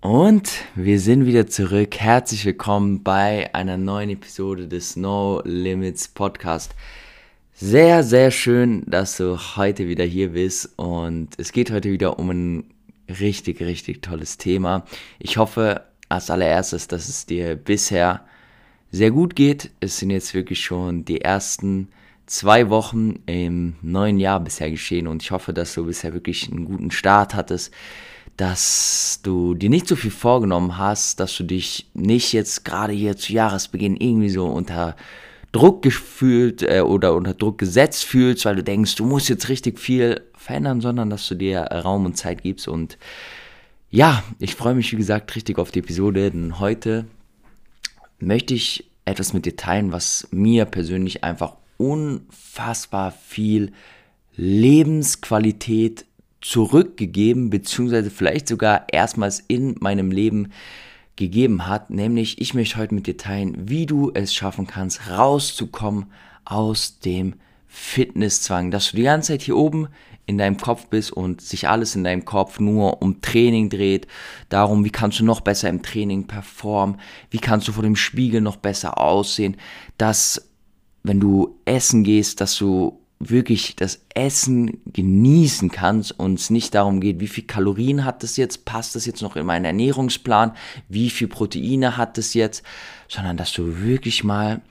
Und wir sind wieder zurück. Herzlich willkommen bei einer neuen Episode des No Limits Podcast. Sehr, sehr schön, dass du heute wieder hier bist und es geht heute wieder um ein richtig, richtig tolles Thema. Ich hoffe als allererstes, dass es dir bisher sehr gut geht. Es sind jetzt wirklich schon die ersten zwei Wochen im neuen Jahr bisher geschehen und ich hoffe, dass du bisher wirklich einen guten Start hattest dass du dir nicht so viel vorgenommen hast, dass du dich nicht jetzt gerade hier zu Jahresbeginn irgendwie so unter Druck gefühlt äh, oder unter Druck gesetzt fühlst, weil du denkst, du musst jetzt richtig viel verändern, sondern dass du dir Raum und Zeit gibst. Und ja, ich freue mich, wie gesagt, richtig auf die Episode, denn heute möchte ich etwas mit dir teilen, was mir persönlich einfach unfassbar viel Lebensqualität zurückgegeben, beziehungsweise vielleicht sogar erstmals in meinem Leben gegeben hat. Nämlich, ich möchte heute mit dir teilen, wie du es schaffen kannst, rauszukommen aus dem Fitnesszwang, dass du die ganze Zeit hier oben in deinem Kopf bist und sich alles in deinem Kopf nur um Training dreht, darum, wie kannst du noch besser im Training performen, wie kannst du vor dem Spiegel noch besser aussehen, dass wenn du essen gehst, dass du wirklich das Essen genießen kannst und es nicht darum geht, wie viel Kalorien hat das jetzt, passt das jetzt noch in meinen Ernährungsplan, wie viel Proteine hat das jetzt, sondern dass du wirklich mal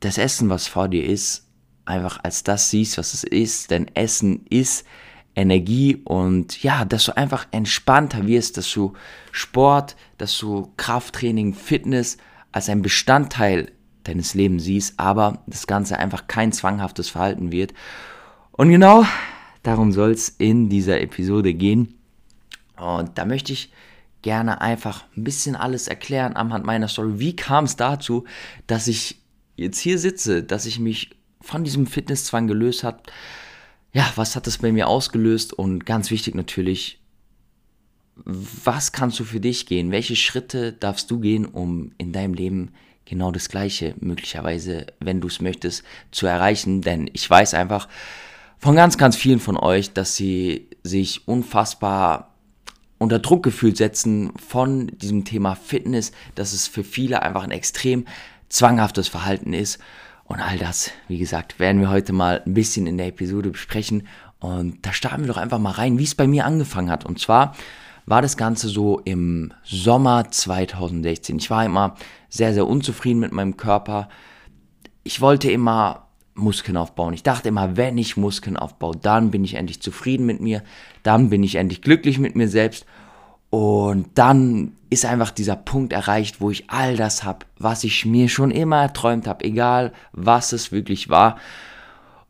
das Essen, was vor dir ist, einfach als das siehst, was es ist, denn Essen ist Energie und ja, dass du einfach entspannter wirst, dass du Sport, dass du Krafttraining, Fitness als ein Bestandteil deines Lebens siehst, aber das Ganze einfach kein zwanghaftes Verhalten wird. Und genau darum soll es in dieser Episode gehen. Und da möchte ich gerne einfach ein bisschen alles erklären anhand meiner Story. Wie kam es dazu, dass ich jetzt hier sitze, dass ich mich von diesem Fitnesszwang gelöst habe? Ja, was hat das bei mir ausgelöst? Und ganz wichtig natürlich, was kannst du für dich gehen? Welche Schritte darfst du gehen, um in deinem Leben genau das Gleiche möglicherweise, wenn du es möchtest, zu erreichen. Denn ich weiß einfach von ganz, ganz vielen von euch, dass sie sich unfassbar unter Druck gefühlt setzen von diesem Thema Fitness, dass es für viele einfach ein extrem zwanghaftes Verhalten ist. Und all das, wie gesagt, werden wir heute mal ein bisschen in der Episode besprechen. Und da starten wir doch einfach mal rein, wie es bei mir angefangen hat. Und zwar war das Ganze so im Sommer 2016. Ich war immer sehr, sehr unzufrieden mit meinem Körper. Ich wollte immer Muskeln aufbauen. Ich dachte immer, wenn ich Muskeln aufbaue, dann bin ich endlich zufrieden mit mir, dann bin ich endlich glücklich mit mir selbst und dann ist einfach dieser Punkt erreicht, wo ich all das habe, was ich mir schon immer erträumt habe, egal was es wirklich war.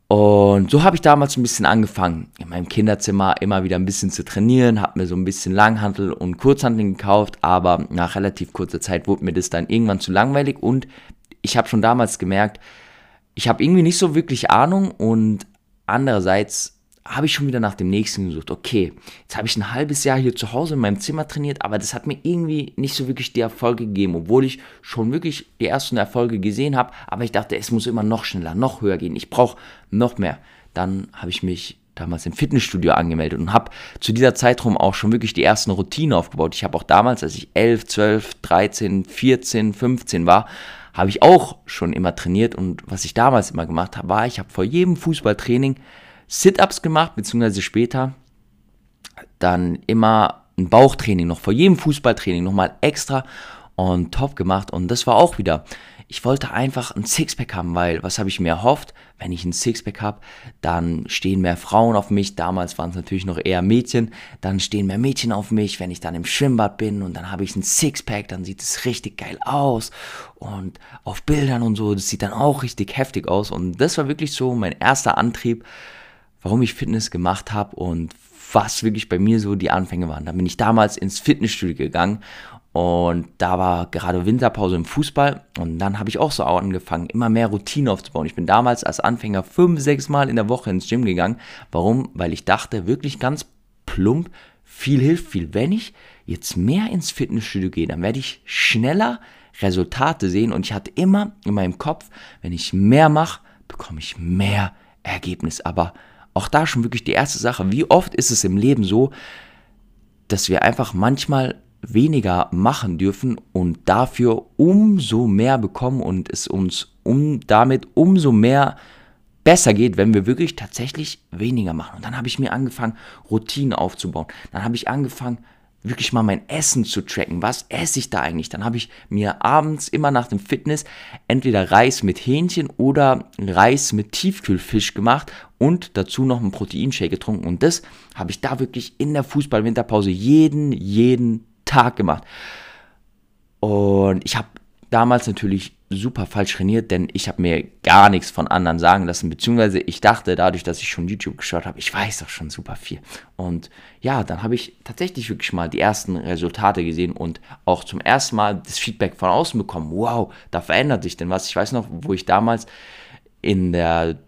Und so habe ich damals ein bisschen angefangen, in meinem Kinderzimmer immer wieder ein bisschen zu trainieren, habe mir so ein bisschen Langhantel und Kurzhantel gekauft, aber nach relativ kurzer Zeit wurde mir das dann irgendwann zu langweilig und ich habe schon damals gemerkt, ich habe irgendwie nicht so wirklich Ahnung und andererseits habe ich schon wieder nach dem nächsten gesucht. Okay, jetzt habe ich ein halbes Jahr hier zu Hause in meinem Zimmer trainiert, aber das hat mir irgendwie nicht so wirklich die Erfolge gegeben, obwohl ich schon wirklich die ersten Erfolge gesehen habe. Aber ich dachte, es muss immer noch schneller, noch höher gehen. Ich brauche noch mehr. Dann habe ich mich damals im Fitnessstudio angemeldet und habe zu dieser Zeitraum auch schon wirklich die ersten Routinen aufgebaut. Ich habe auch damals, als ich 11, 12, 13, 14, 15 war, habe ich auch schon immer trainiert und was ich damals immer gemacht habe, war, ich habe vor jedem Fußballtraining Sit-ups gemacht, beziehungsweise später dann immer ein Bauchtraining noch vor jedem Fußballtraining nochmal extra on top gemacht und das war auch wieder. Ich wollte einfach ein Sixpack haben, weil was habe ich mir erhofft? Wenn ich ein Sixpack habe, dann stehen mehr Frauen auf mich. Damals waren es natürlich noch eher Mädchen. Dann stehen mehr Mädchen auf mich, wenn ich dann im Schwimmbad bin und dann habe ich ein Sixpack, dann sieht es richtig geil aus. Und auf Bildern und so, das sieht dann auch richtig heftig aus. Und das war wirklich so mein erster Antrieb, warum ich Fitness gemacht habe und was wirklich bei mir so die Anfänge waren. Da bin ich damals ins Fitnessstudio gegangen und da war gerade Winterpause im Fußball und dann habe ich auch so angefangen, immer mehr Routine aufzubauen. Ich bin damals als Anfänger fünf, sechs Mal in der Woche ins Gym gegangen. Warum? Weil ich dachte, wirklich ganz plump, viel hilft viel. Wenn ich jetzt mehr ins Fitnessstudio gehe, dann werde ich schneller Resultate sehen und ich hatte immer in meinem Kopf, wenn ich mehr mache, bekomme ich mehr Ergebnis. Aber auch da schon wirklich die erste Sache. Wie oft ist es im Leben so, dass wir einfach manchmal weniger machen dürfen und dafür umso mehr bekommen und es uns um damit umso mehr besser geht, wenn wir wirklich tatsächlich weniger machen. Und dann habe ich mir angefangen, Routinen aufzubauen. Dann habe ich angefangen, wirklich mal mein Essen zu tracken. Was esse ich da eigentlich? Dann habe ich mir abends immer nach dem Fitness entweder Reis mit Hähnchen oder Reis mit Tiefkühlfisch gemacht und dazu noch einen Proteinshake getrunken. Und das habe ich da wirklich in der Fußball-Winterpause jeden, jeden Tag gemacht. Und ich habe damals natürlich super falsch trainiert, denn ich habe mir gar nichts von anderen sagen lassen, beziehungsweise ich dachte, dadurch, dass ich schon YouTube geschaut habe, ich weiß doch schon super viel. Und ja, dann habe ich tatsächlich wirklich mal die ersten Resultate gesehen und auch zum ersten Mal das Feedback von außen bekommen. Wow, da verändert sich denn was. Ich weiß noch, wo ich damals in der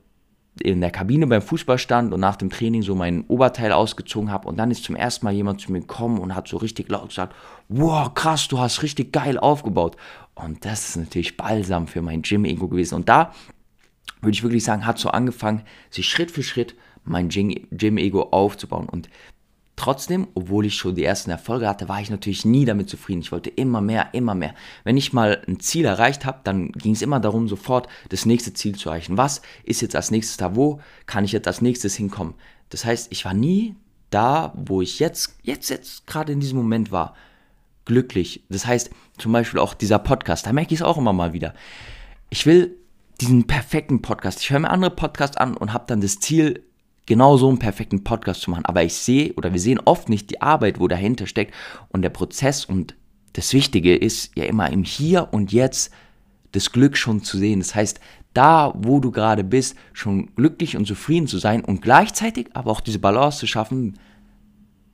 in der Kabine beim Fußball stand und nach dem Training so mein Oberteil ausgezogen habe und dann ist zum ersten Mal jemand zu mir gekommen und hat so richtig laut gesagt, wow, krass, du hast richtig geil aufgebaut. Und das ist natürlich balsam für mein Gym-Ego gewesen. Und da würde ich wirklich sagen, hat so angefangen, sich Schritt für Schritt mein Gym-Ego aufzubauen. Und Trotzdem, obwohl ich schon die ersten Erfolge hatte, war ich natürlich nie damit zufrieden. Ich wollte immer mehr, immer mehr. Wenn ich mal ein Ziel erreicht habe, dann ging es immer darum, sofort das nächste Ziel zu erreichen. Was ist jetzt als nächstes da? Wo kann ich jetzt als nächstes hinkommen? Das heißt, ich war nie da, wo ich jetzt, jetzt, jetzt gerade in diesem Moment war, glücklich. Das heißt, zum Beispiel auch dieser Podcast, da merke ich es auch immer mal wieder. Ich will diesen perfekten Podcast. Ich höre mir andere Podcasts an und habe dann das Ziel, genau so einen perfekten Podcast zu machen. Aber ich sehe oder wir sehen oft nicht die Arbeit, wo dahinter steckt und der Prozess und das Wichtige ist ja immer im Hier und Jetzt das Glück schon zu sehen. Das heißt, da, wo du gerade bist, schon glücklich und zufrieden zu sein und gleichzeitig aber auch diese Balance zu schaffen,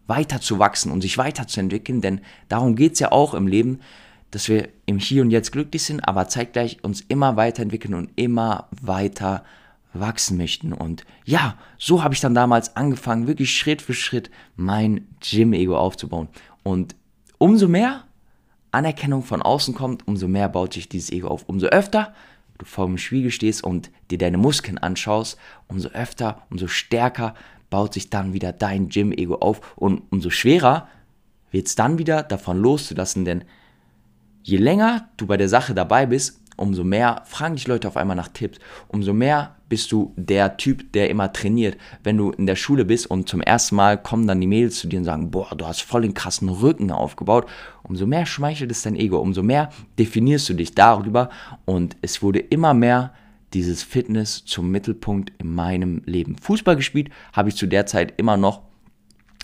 weiter zu wachsen und sich weiterzuentwickeln, denn darum geht es ja auch im Leben, dass wir im Hier und Jetzt glücklich sind, aber zeitgleich uns immer weiterentwickeln und immer weiter wachsen möchten. Und ja, so habe ich dann damals angefangen, wirklich Schritt für Schritt mein Gym-Ego aufzubauen. Und umso mehr Anerkennung von außen kommt, umso mehr baut sich dieses Ego auf. Umso öfter du vor dem Spiegel stehst und dir deine Muskeln anschaust, umso öfter, umso stärker baut sich dann wieder dein Gym-Ego auf und umso schwerer wird es dann wieder davon loszulassen, denn je länger du bei der Sache dabei bist, umso mehr fragen dich Leute auf einmal nach Tipps, umso mehr bist du der Typ, der immer trainiert. Wenn du in der Schule bist und zum ersten Mal kommen dann die Mädels zu dir und sagen, boah, du hast voll den krassen Rücken aufgebaut, umso mehr schmeichelt es dein Ego, umso mehr definierst du dich darüber und es wurde immer mehr dieses Fitness zum Mittelpunkt in meinem Leben. Fußball gespielt habe ich zu der Zeit immer noch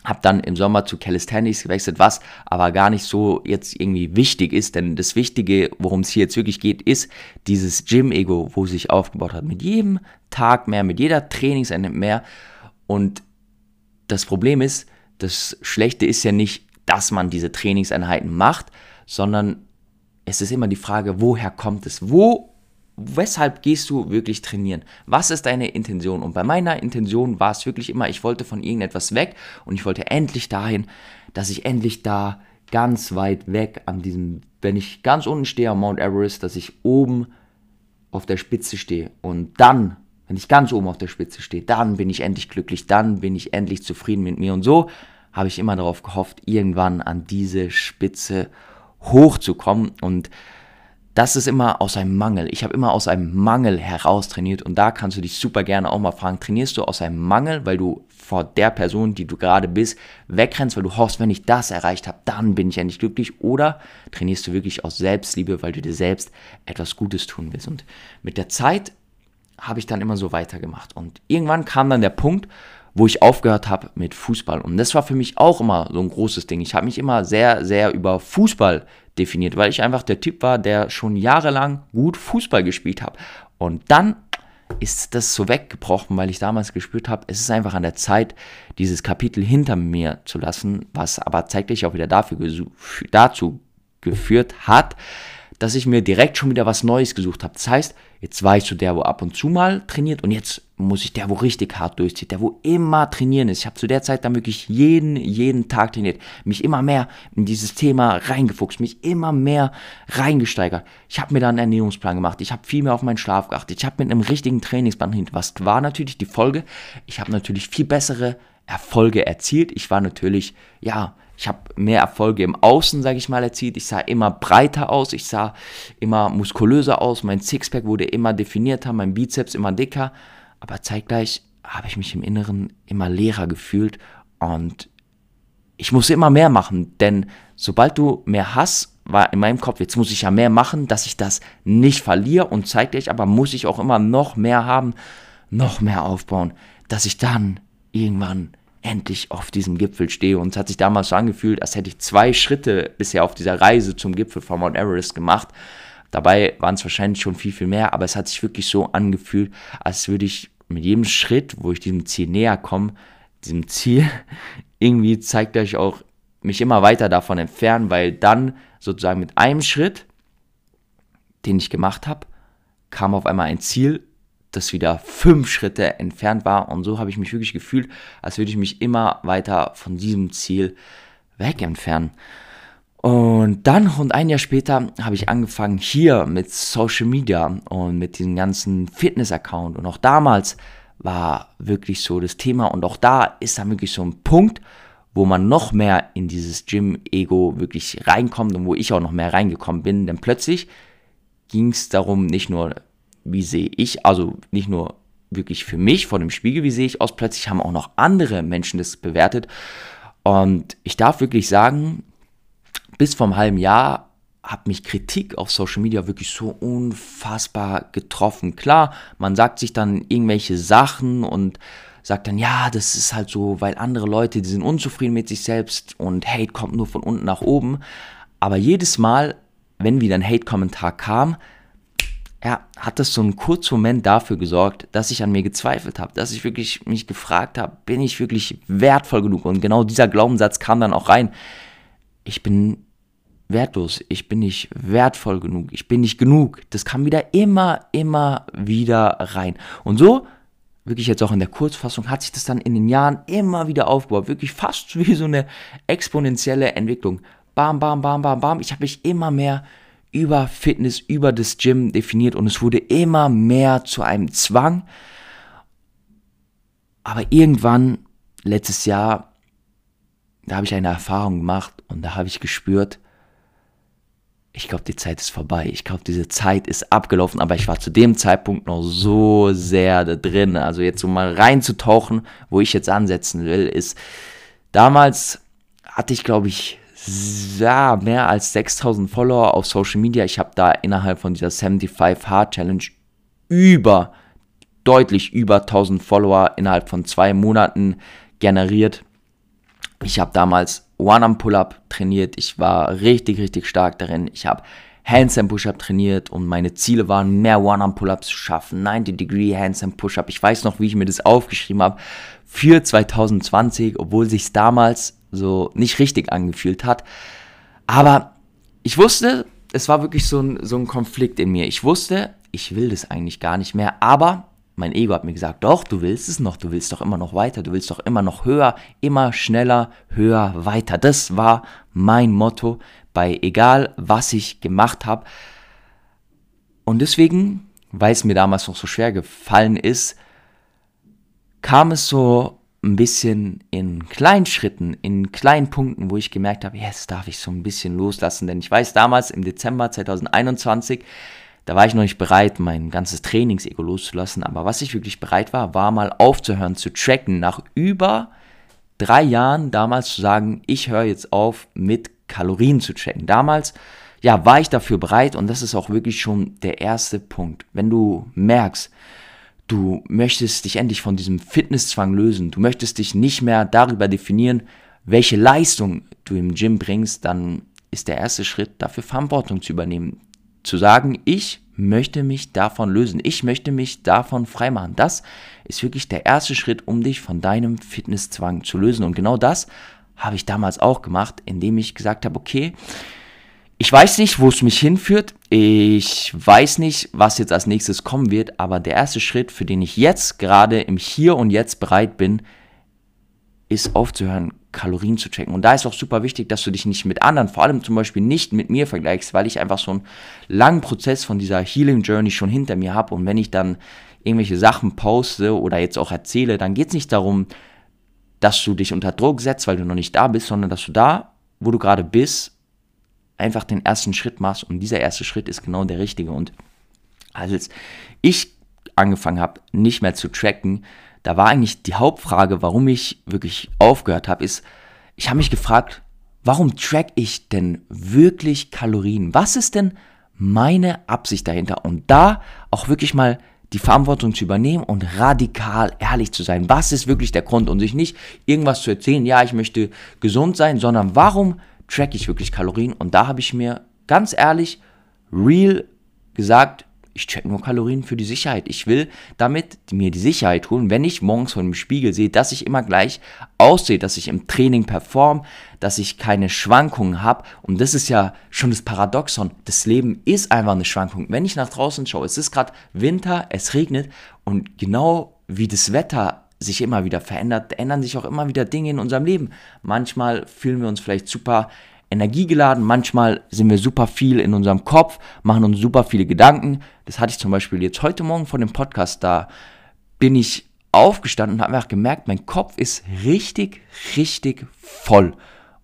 habe dann im Sommer zu Calisthenics gewechselt, was aber gar nicht so jetzt irgendwie wichtig ist, denn das Wichtige, worum es hier jetzt wirklich geht, ist dieses Gym-Ego, wo sich aufgebaut hat. Mit jedem Tag mehr, mit jeder Trainingseinheit mehr. Und das Problem ist, das Schlechte ist ja nicht, dass man diese Trainingseinheiten macht, sondern es ist immer die Frage, woher kommt es? Wo weshalb gehst du wirklich trainieren? Was ist deine Intention? Und bei meiner Intention war es wirklich immer, ich wollte von irgendetwas weg und ich wollte endlich dahin, dass ich endlich da ganz weit weg an diesem, wenn ich ganz unten stehe am Mount Everest, dass ich oben auf der Spitze stehe. Und dann, wenn ich ganz oben auf der Spitze stehe, dann bin ich endlich glücklich, dann bin ich endlich zufrieden mit mir. Und so habe ich immer darauf gehofft, irgendwann an diese Spitze hochzukommen. Und das ist immer aus einem Mangel. Ich habe immer aus einem Mangel heraus trainiert und da kannst du dich super gerne auch mal fragen, trainierst du aus einem Mangel, weil du vor der Person, die du gerade bist, wegrennst, weil du hoffst, wenn ich das erreicht habe, dann bin ich endlich glücklich oder trainierst du wirklich aus Selbstliebe, weil du dir selbst etwas Gutes tun willst und mit der Zeit habe ich dann immer so weitergemacht und irgendwann kam dann der Punkt, wo ich aufgehört habe mit Fußball. Und das war für mich auch immer so ein großes Ding. Ich habe mich immer sehr, sehr über Fußball definiert, weil ich einfach der Typ war, der schon jahrelang gut Fußball gespielt hat. Und dann ist das so weggebrochen, weil ich damals gespürt habe, es ist einfach an der Zeit, dieses Kapitel hinter mir zu lassen, was aber zeitlich auch wieder dafür dazu geführt hat, dass ich mir direkt schon wieder was Neues gesucht habe. Das heißt, jetzt war ich so der, wo ab und zu mal trainiert und jetzt muss ich der, wo richtig hart durchzieht, der, wo immer trainieren ist. Ich habe zu der Zeit dann wirklich jeden, jeden Tag trainiert, mich immer mehr in dieses Thema reingefuchst, mich immer mehr reingesteigert. Ich habe mir dann einen Ernährungsplan gemacht, ich habe viel mehr auf meinen Schlaf geachtet, ich habe mit einem richtigen Trainingsplan hinter. Was war natürlich die Folge? Ich habe natürlich viel bessere Erfolge erzielt. Ich war natürlich, ja, Ich habe mehr Erfolge im Außen, sage ich mal, erzielt. Ich sah immer breiter aus, ich sah immer muskulöser aus, mein Sixpack wurde immer definierter, mein Bizeps immer dicker. Aber zeitgleich habe ich mich im Inneren immer leerer gefühlt und ich musste immer mehr machen, denn sobald du mehr hast, war in meinem Kopf, jetzt muss ich ja mehr machen, dass ich das nicht verliere und zeitgleich aber muss ich auch immer noch mehr haben, noch mehr aufbauen, dass ich dann irgendwann endlich auf diesem Gipfel stehe. Und es hat sich damals so angefühlt, als hätte ich zwei Schritte bisher auf dieser Reise zum Gipfel von Mount Everest gemacht. Dabei waren es wahrscheinlich schon viel, viel mehr, aber es hat sich wirklich so angefühlt, als würde ich mit jedem Schritt, wo ich diesem Ziel näher komme, diesem Ziel, irgendwie zeigt euch auch mich immer weiter davon entfernen, weil dann sozusagen mit einem Schritt, den ich gemacht habe, kam auf einmal ein Ziel, das wieder fünf Schritte entfernt war. Und so habe ich mich wirklich gefühlt, als würde ich mich immer weiter von diesem Ziel weg entfernen. Und dann, rund ein Jahr später, habe ich angefangen hier mit Social Media und mit diesem ganzen Fitness-Account. Und auch damals war wirklich so das Thema. Und auch da ist dann wirklich so ein Punkt, wo man noch mehr in dieses Gym-Ego wirklich reinkommt und wo ich auch noch mehr reingekommen bin. Denn plötzlich ging es darum, nicht nur, wie sehe ich, also nicht nur wirklich für mich vor dem Spiegel, wie sehe ich aus, plötzlich haben auch noch andere Menschen das bewertet. Und ich darf wirklich sagen, bis vor einem halben Jahr hat mich Kritik auf Social Media wirklich so unfassbar getroffen. Klar, man sagt sich dann irgendwelche Sachen und sagt dann, ja, das ist halt so, weil andere Leute, die sind unzufrieden mit sich selbst und Hate kommt nur von unten nach oben. Aber jedes Mal, wenn wieder ein Hate-Kommentar kam, ja, hat das so einen kurzen Moment dafür gesorgt, dass ich an mir gezweifelt habe, dass ich wirklich mich gefragt habe, bin ich wirklich wertvoll genug? Und genau dieser Glaubenssatz kam dann auch rein. Ich bin wertlos, ich bin nicht wertvoll genug, ich bin nicht genug. Das kam wieder immer, immer wieder rein. Und so wirklich jetzt auch in der Kurzfassung, hat sich das dann in den Jahren immer wieder aufgebaut. Wirklich fast wie so eine exponentielle Entwicklung. Bam, bam, bam, bam, bam. Ich habe mich immer mehr über Fitness, über das Gym definiert und es wurde immer mehr zu einem Zwang. Aber irgendwann, letztes Jahr, da habe ich eine Erfahrung gemacht und da habe ich gespürt, ich glaube, die Zeit ist vorbei. Ich glaube, diese Zeit ist abgelaufen, aber ich war zu dem Zeitpunkt noch so sehr da drin. Also jetzt um mal reinzutauchen, wo ich jetzt ansetzen will, ist, damals hatte ich, glaube ich, ja, mehr als 6000 Follower auf Social Media. Ich habe da innerhalb von dieser 75 Hard Challenge über, deutlich über 1000 Follower innerhalb von zwei Monaten generiert. Ich habe damals One-Arm-Pull-Up trainiert. Ich war richtig, richtig stark darin. Ich habe Handstand Push-Up trainiert und meine Ziele waren, mehr One-Arm-Pull-Ups zu schaffen. 90-Degree Handstand Push-Up. Ich weiß noch, wie ich mir das aufgeschrieben habe für 2020, obwohl sich damals so nicht richtig angefühlt hat. Aber ich wusste, es war wirklich so ein, so ein Konflikt in mir. Ich wusste, ich will das eigentlich gar nicht mehr, aber mein Ego hat mir gesagt, doch, du willst es noch, du willst doch immer noch weiter, du willst doch immer noch höher, immer schneller, höher, weiter. Das war mein Motto bei egal, was ich gemacht habe. Und deswegen, weil es mir damals noch so schwer gefallen ist, kam es so ein bisschen in kleinen Schritten, in kleinen Punkten, wo ich gemerkt habe, jetzt darf ich so ein bisschen loslassen. Denn ich weiß damals im Dezember 2021, da war ich noch nicht bereit, mein ganzes Trainingsego loszulassen. Aber was ich wirklich bereit war, war mal aufzuhören zu tracken. Nach über drei Jahren damals zu sagen, ich höre jetzt auf mit Kalorien zu tracken. Damals, ja, war ich dafür bereit und das ist auch wirklich schon der erste Punkt. Wenn du merkst, du möchtest dich endlich von diesem Fitnesszwang lösen, du möchtest dich nicht mehr darüber definieren, welche Leistung du im Gym bringst, dann ist der erste Schritt dafür Verantwortung zu übernehmen zu sagen, ich möchte mich davon lösen, ich möchte mich davon freimachen. Das ist wirklich der erste Schritt, um dich von deinem Fitnesszwang zu lösen. Und genau das habe ich damals auch gemacht, indem ich gesagt habe, okay, ich weiß nicht, wo es mich hinführt. Ich weiß nicht, was jetzt als nächstes kommen wird, aber der erste Schritt, für den ich jetzt gerade im Hier und Jetzt bereit bin, ist aufzuhören, Kalorien zu checken. Und da ist auch super wichtig, dass du dich nicht mit anderen, vor allem zum Beispiel nicht mit mir vergleichst, weil ich einfach so einen langen Prozess von dieser Healing Journey schon hinter mir habe. Und wenn ich dann irgendwelche Sachen poste oder jetzt auch erzähle, dann geht es nicht darum, dass du dich unter Druck setzt, weil du noch nicht da bist, sondern dass du da, wo du gerade bist, einfach den ersten Schritt machst und dieser erste Schritt ist genau der richtige. Und als ich angefangen habe, nicht mehr zu tracken, da war eigentlich die Hauptfrage, warum ich wirklich aufgehört habe, ist, ich habe mich gefragt, warum track ich denn wirklich Kalorien? Was ist denn meine Absicht dahinter? Und da auch wirklich mal die Verantwortung zu übernehmen und radikal ehrlich zu sein. Was ist wirklich der Grund? Und sich nicht irgendwas zu erzählen, ja, ich möchte gesund sein, sondern warum track ich wirklich Kalorien? Und da habe ich mir ganz ehrlich, real gesagt, ich check nur Kalorien für die Sicherheit. Ich will damit mir die Sicherheit holen, wenn ich morgens vor dem Spiegel sehe, dass ich immer gleich aussehe, dass ich im Training perform, dass ich keine Schwankungen habe. Und das ist ja schon das Paradoxon. Das Leben ist einfach eine Schwankung. Wenn ich nach draußen schaue, es ist gerade Winter, es regnet und genau wie das Wetter sich immer wieder verändert, ändern sich auch immer wieder Dinge in unserem Leben. Manchmal fühlen wir uns vielleicht super energiegeladen, manchmal sind wir super viel in unserem Kopf, machen uns super viele Gedanken. Das hatte ich zum Beispiel jetzt heute Morgen von dem Podcast, da bin ich aufgestanden und habe einfach gemerkt, mein Kopf ist richtig, richtig voll.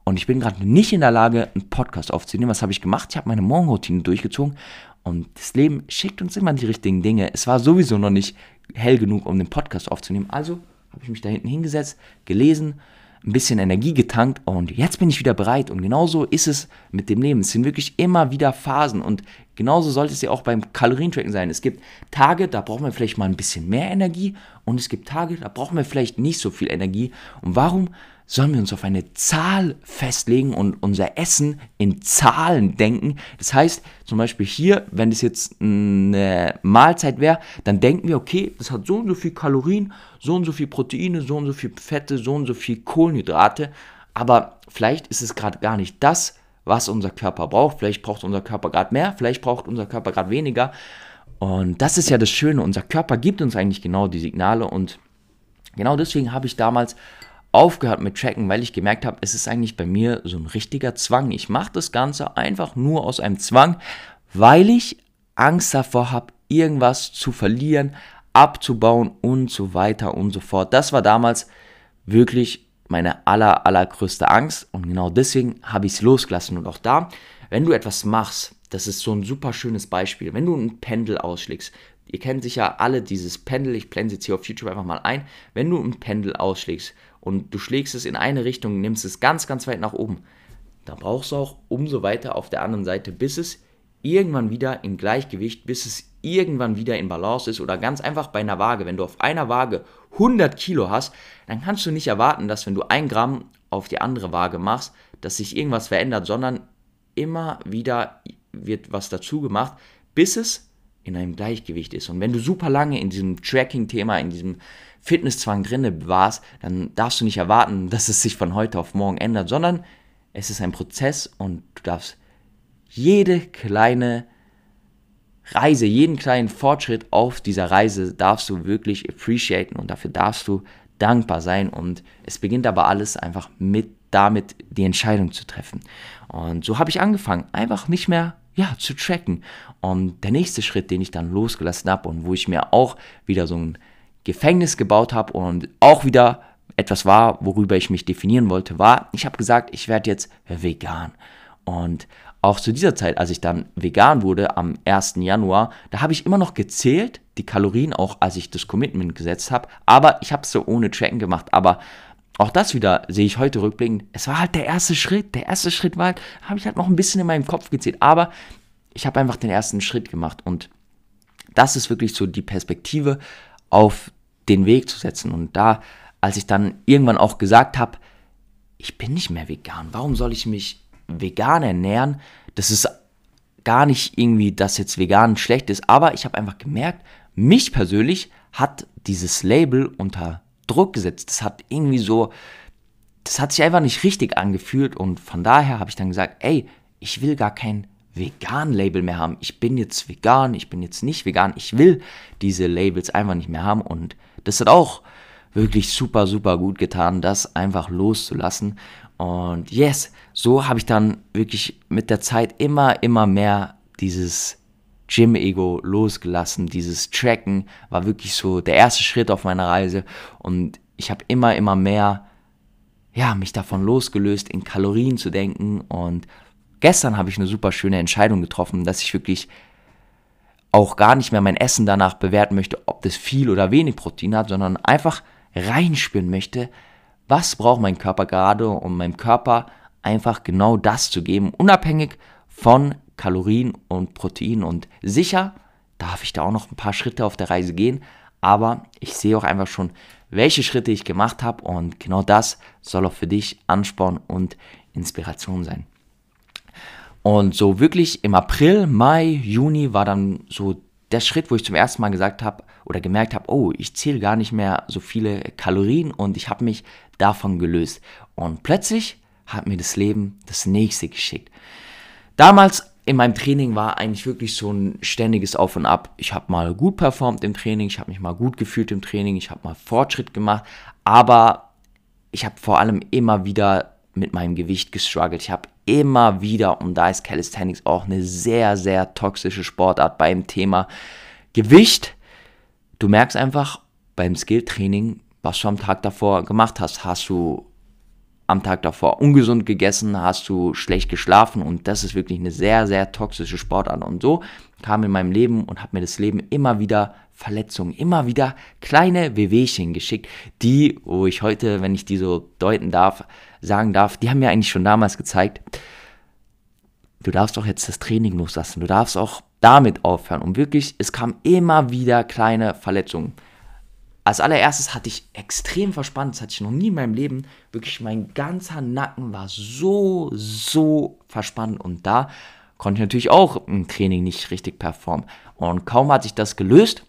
Und ich bin gerade nicht in der Lage, einen Podcast aufzunehmen. Was habe ich gemacht? Ich habe meine Morgenroutine durchgezogen und das Leben schickt uns immer die richtigen Dinge. Es war sowieso noch nicht hell genug, um den Podcast aufzunehmen. Also habe ich mich da hinten hingesetzt, gelesen, ein bisschen Energie getankt und jetzt bin ich wieder bereit. Und genauso ist es mit dem Leben. Es sind wirklich immer wieder Phasen und genauso sollte es ja auch beim Kalorientracken sein. Es gibt Tage, da brauchen wir vielleicht mal ein bisschen mehr Energie und es gibt Tage, da brauchen wir vielleicht nicht so viel Energie. Und warum sollen wir uns auf eine Zahl festlegen und unser Essen in Zahlen denken. Das heißt, zum Beispiel hier, wenn es jetzt eine Mahlzeit wäre, dann denken wir, okay, das hat so und so viel Kalorien, so und so viel Proteine, so und so viel Fette, so und so viel Kohlenhydrate. Aber vielleicht ist es gerade gar nicht das, was unser Körper braucht. Vielleicht braucht unser Körper gerade mehr, vielleicht braucht unser Körper gerade weniger. Und das ist ja das Schöne. Unser Körper gibt uns eigentlich genau die Signale und genau deswegen habe ich damals aufgehört mit Tracken, weil ich gemerkt habe, es ist eigentlich bei mir so ein richtiger Zwang. Ich mache das Ganze einfach nur aus einem Zwang, weil ich Angst davor habe, irgendwas zu verlieren, abzubauen und so weiter und so fort. Das war damals wirklich meine aller, allergrößte Angst und genau deswegen habe ich es losgelassen. Und auch da, wenn du etwas machst, das ist so ein super schönes Beispiel, wenn du ein Pendel ausschlägst, ihr kennt sicher alle dieses Pendel, ich blende es jetzt hier auf YouTube einfach mal ein, wenn du ein Pendel ausschlägst und du schlägst es in eine Richtung, nimmst es ganz, ganz weit nach oben, dann brauchst du auch umso weiter auf der anderen Seite, bis es irgendwann wieder im Gleichgewicht, bis es irgendwann wieder in Balance ist oder ganz einfach bei einer Waage. Wenn du auf einer Waage 100 Kilo hast, dann kannst du nicht erwarten, dass wenn du ein Gramm auf die andere Waage machst, dass sich irgendwas verändert, sondern immer wieder wird was dazu gemacht, bis es in einem Gleichgewicht ist. Und wenn du super lange in diesem Tracking-Thema, in diesem Fitnesszwang drinne warst, dann darfst du nicht erwarten, dass es sich von heute auf morgen ändert, sondern es ist ein Prozess und du darfst jede kleine Reise, jeden kleinen Fortschritt auf dieser Reise darfst du wirklich appreciaten und dafür darfst du dankbar sein und es beginnt aber alles einfach mit damit die Entscheidung zu treffen. Und so habe ich angefangen, einfach nicht mehr ja, zu tracken. Und der nächste Schritt, den ich dann losgelassen habe und wo ich mir auch wieder so ein Gefängnis gebaut habe und auch wieder etwas war, worüber ich mich definieren wollte, war, ich habe gesagt, ich werde jetzt vegan. Und auch zu dieser Zeit, als ich dann vegan wurde, am 1. Januar, da habe ich immer noch gezählt, die Kalorien, auch als ich das Commitment gesetzt habe, aber ich habe es so ohne Tracken gemacht. Aber auch das wieder sehe ich heute rückblickend. Es war halt der erste Schritt. Der erste Schritt war halt, habe ich halt noch ein bisschen in meinem Kopf gezählt. Aber ich habe einfach den ersten Schritt gemacht. Und das ist wirklich so die Perspektive auf den Weg zu setzen. Und da, als ich dann irgendwann auch gesagt habe, ich bin nicht mehr vegan, warum soll ich mich vegan ernähren? Das ist gar nicht irgendwie, dass jetzt vegan schlecht ist, aber ich habe einfach gemerkt, mich persönlich hat dieses Label unter Druck gesetzt. Das hat irgendwie so, das hat sich einfach nicht richtig angefühlt und von daher habe ich dann gesagt, ey, ich will gar kein Vegan-Label mehr haben. Ich bin jetzt vegan, ich bin jetzt nicht vegan. Ich will diese Labels einfach nicht mehr haben und das hat auch wirklich super, super gut getan, das einfach loszulassen. Und yes, so habe ich dann wirklich mit der Zeit immer, immer mehr dieses Gym-Ego losgelassen. Dieses Tracken war wirklich so der erste Schritt auf meiner Reise. Und ich habe immer, immer mehr ja, mich davon losgelöst, in Kalorien zu denken. Und gestern habe ich eine super schöne Entscheidung getroffen, dass ich wirklich auch gar nicht mehr mein Essen danach bewerten möchte, ob das viel oder wenig Protein hat, sondern einfach reinspüren möchte, was braucht mein Körper gerade, um meinem Körper einfach genau das zu geben, unabhängig von Kalorien und Protein. Und sicher darf ich da auch noch ein paar Schritte auf der Reise gehen, aber ich sehe auch einfach schon, welche Schritte ich gemacht habe und genau das soll auch für dich Ansporn und Inspiration sein. Und so wirklich im April, Mai, Juni war dann so der Schritt, wo ich zum ersten Mal gesagt habe oder gemerkt habe, oh, ich zähle gar nicht mehr so viele Kalorien und ich habe mich davon gelöst. Und plötzlich hat mir das Leben das nächste geschickt. Damals in meinem Training war eigentlich wirklich so ein ständiges Auf und Ab. Ich habe mal gut performt im Training, ich habe mich mal gut gefühlt im Training, ich habe mal Fortschritt gemacht, aber ich habe vor allem immer wieder mit meinem Gewicht gestruggelt. Ich habe immer wieder, und da ist Calisthenics auch eine sehr, sehr toxische Sportart beim Thema Gewicht. Du merkst einfach beim Skill-Training, was du am Tag davor gemacht hast. Hast du am Tag davor ungesund gegessen, hast du schlecht geschlafen und das ist wirklich eine sehr, sehr toxische Sportart. Und so kam in meinem Leben und hat mir das Leben immer wieder Verletzungen, immer wieder kleine Wehwehchen geschickt, die, wo ich heute, wenn ich die so deuten darf, sagen darf, die haben mir eigentlich schon damals gezeigt, du darfst doch jetzt das Training loslassen, du darfst auch damit aufhören. Und wirklich, es kamen immer wieder kleine Verletzungen. Als allererstes hatte ich extrem verspannt, das hatte ich noch nie in meinem Leben. Wirklich, mein ganzer Nacken war so, so verspannt und da konnte ich natürlich auch im Training nicht richtig performen. Und kaum hatte ich das gelöst,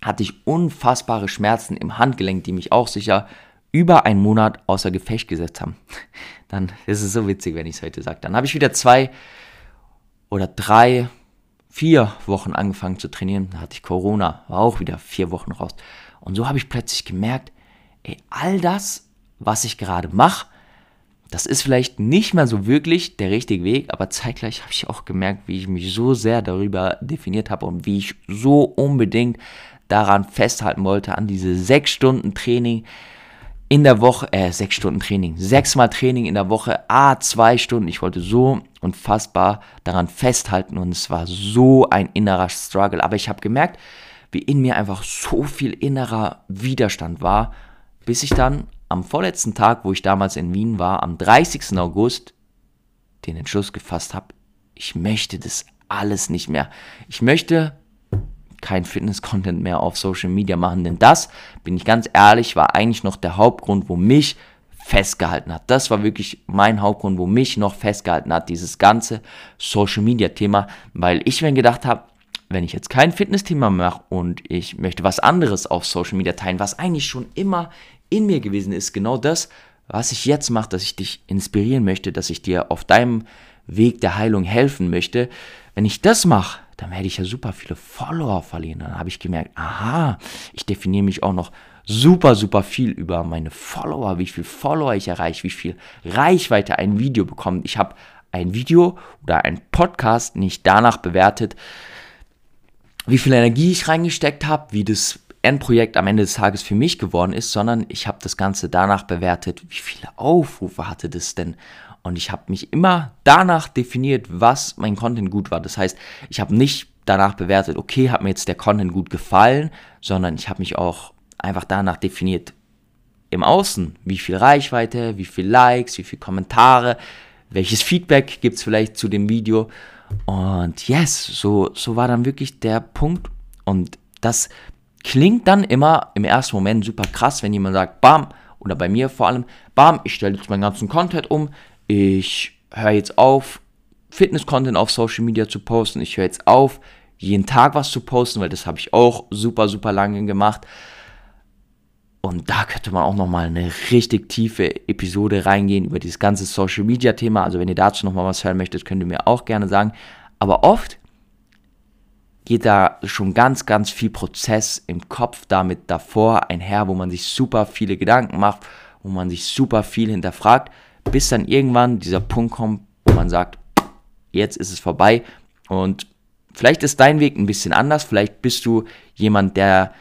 hatte ich unfassbare Schmerzen im Handgelenk, die mich auch sicher über einen Monat außer Gefecht gesetzt haben. Dann ist es so witzig, wenn ich es heute sage. Dann habe ich wieder zwei oder drei, vier Wochen angefangen zu trainieren. Da hatte ich Corona, war auch wieder vier Wochen raus. Und so habe ich plötzlich gemerkt, ey, all das, was ich gerade mache, das ist vielleicht nicht mehr so wirklich der richtige Weg, aber zeitgleich habe ich auch gemerkt, wie ich mich so sehr darüber definiert habe und wie ich so unbedingt daran festhalten wollte, an diese sechs Stunden Training in der Woche, äh, sechs Stunden Training, sechsmal Training in der Woche, ah, zwei Stunden. Ich wollte so unfassbar daran festhalten und es war so ein innerer Struggle. Aber ich habe gemerkt, wie in mir einfach so viel innerer Widerstand war, bis ich dann am vorletzten Tag, wo ich damals in Wien war, am 30. August, den Entschluss gefasst habe, ich möchte das alles nicht mehr. Ich möchte kein Fitness-Content mehr auf Social Media machen, denn das, bin ich ganz ehrlich, war eigentlich noch der Hauptgrund, wo mich festgehalten hat. Das war wirklich mein Hauptgrund, wo mich noch festgehalten hat, dieses ganze Social Media Thema, weil ich mir gedacht habe, wenn ich jetzt kein Fitnessthema mache und ich möchte was anderes auf Social Media teilen, was eigentlich schon immer in mir gewesen ist, genau das, was ich jetzt mache, dass ich dich inspirieren möchte, dass ich dir auf deinem Weg der Heilung helfen möchte. Wenn ich das mache, dann werde ich ja super viele Follower verlieren. Dann habe ich gemerkt, aha, ich definiere mich auch noch super, super viel über meine Follower, wie viel Follower ich erreiche, wie viel Reichweite ein Video bekommt. Ich habe ein Video oder ein Podcast nicht danach bewertet, wie viel Energie ich reingesteckt habe, wie das Endprojekt am Ende des Tages für mich geworden ist, sondern ich habe das Ganze danach bewertet, wie viele Aufrufe hatte das denn. Und ich habe mich immer danach definiert, was mein Content gut war. Das heißt, ich habe nicht danach bewertet, okay, hat mir jetzt der Content gut gefallen, sondern ich habe mich auch einfach danach definiert im Außen, wie viel Reichweite, wie viel Likes, wie viele Kommentare, welches Feedback gibt es vielleicht zu dem Video. Und yes, so, so war dann wirklich der Punkt. Und das klingt dann immer im ersten Moment super krass, wenn jemand sagt, bam, oder bei mir vor allem, bam, ich stelle jetzt meinen ganzen Content um, ich höre jetzt auf, Fitness-Content auf Social Media zu posten, ich höre jetzt auf, jeden Tag was zu posten, weil das habe ich auch super, super lange gemacht. Und da könnte man auch nochmal eine richtig tiefe Episode reingehen über dieses ganze Social Media Thema. Also wenn ihr dazu nochmal was hören möchtet, könnt ihr mir auch gerne sagen. Aber oft geht da schon ganz, ganz viel Prozess im Kopf damit davor einher, wo man sich super viele Gedanken macht, wo man sich super viel hinterfragt, bis dann irgendwann dieser Punkt kommt, wo man sagt, jetzt ist es vorbei. Und vielleicht ist dein Weg ein bisschen anders. Vielleicht bist du jemand, der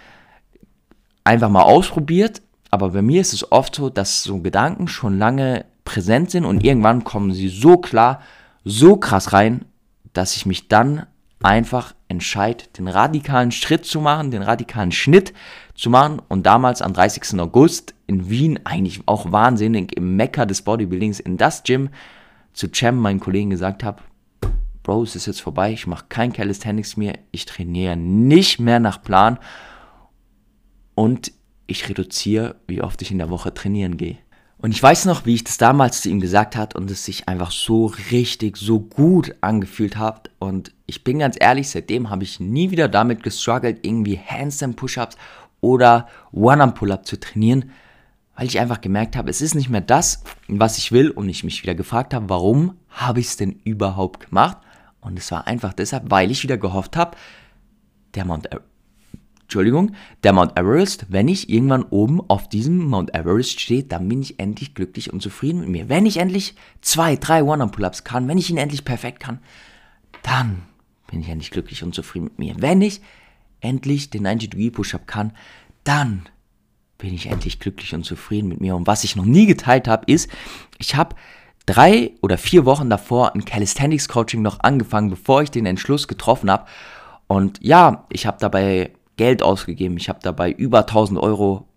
einfach mal ausprobiert, aber bei mir ist es oft so, dass so Gedanken schon lange präsent sind und irgendwann kommen sie so klar, so krass rein, dass ich mich dann einfach entscheide, den radikalen Schritt zu machen, den radikalen Schnitt zu machen und damals am 30. August in Wien, eigentlich auch wahnsinnig, im Mekka des Bodybuildings, in das Gym zu Cem, meinen Kollegen, gesagt habe, Bro, es ist jetzt vorbei, ich mache kein Calisthenics mehr, ich trainiere nicht mehr nach Plan und ich reduziere, wie oft ich in der Woche trainieren gehe. Und ich weiß noch, wie ich das damals zu ihm gesagt hat und es sich einfach so richtig, so gut angefühlt hat. Und ich bin ganz ehrlich, seitdem habe ich nie wieder damit gestruggelt, irgendwie Handstand Push-Ups oder One-Arm-Pull-Up zu trainieren, weil ich einfach gemerkt habe, es ist nicht mehr das, was ich will und ich mich wieder gefragt habe, warum habe ich es denn überhaupt gemacht? Und es war einfach deshalb, weil ich wieder gehofft habe, der Mount Entschuldigung, der Mount Everest, wenn ich irgendwann oben auf diesem Mount Everest stehe, dann bin ich endlich glücklich und zufrieden mit mir. Wenn ich endlich zwei, drei One-Arm-Pull-Ups kann, wenn ich ihn endlich perfekt kann, dann bin ich endlich glücklich und zufrieden mit mir. Wenn ich endlich den 90-Degree Push-Up kann, dann bin ich endlich glücklich und zufrieden mit mir. Und was ich noch nie geteilt habe, ist, ich habe drei oder vier Wochen davor ein Calisthenics Coaching noch angefangen, bevor ich den Entschluss getroffen habe. Und ja, ich habe dabei Geld ausgegeben. Ich habe dabei über 1000 Euro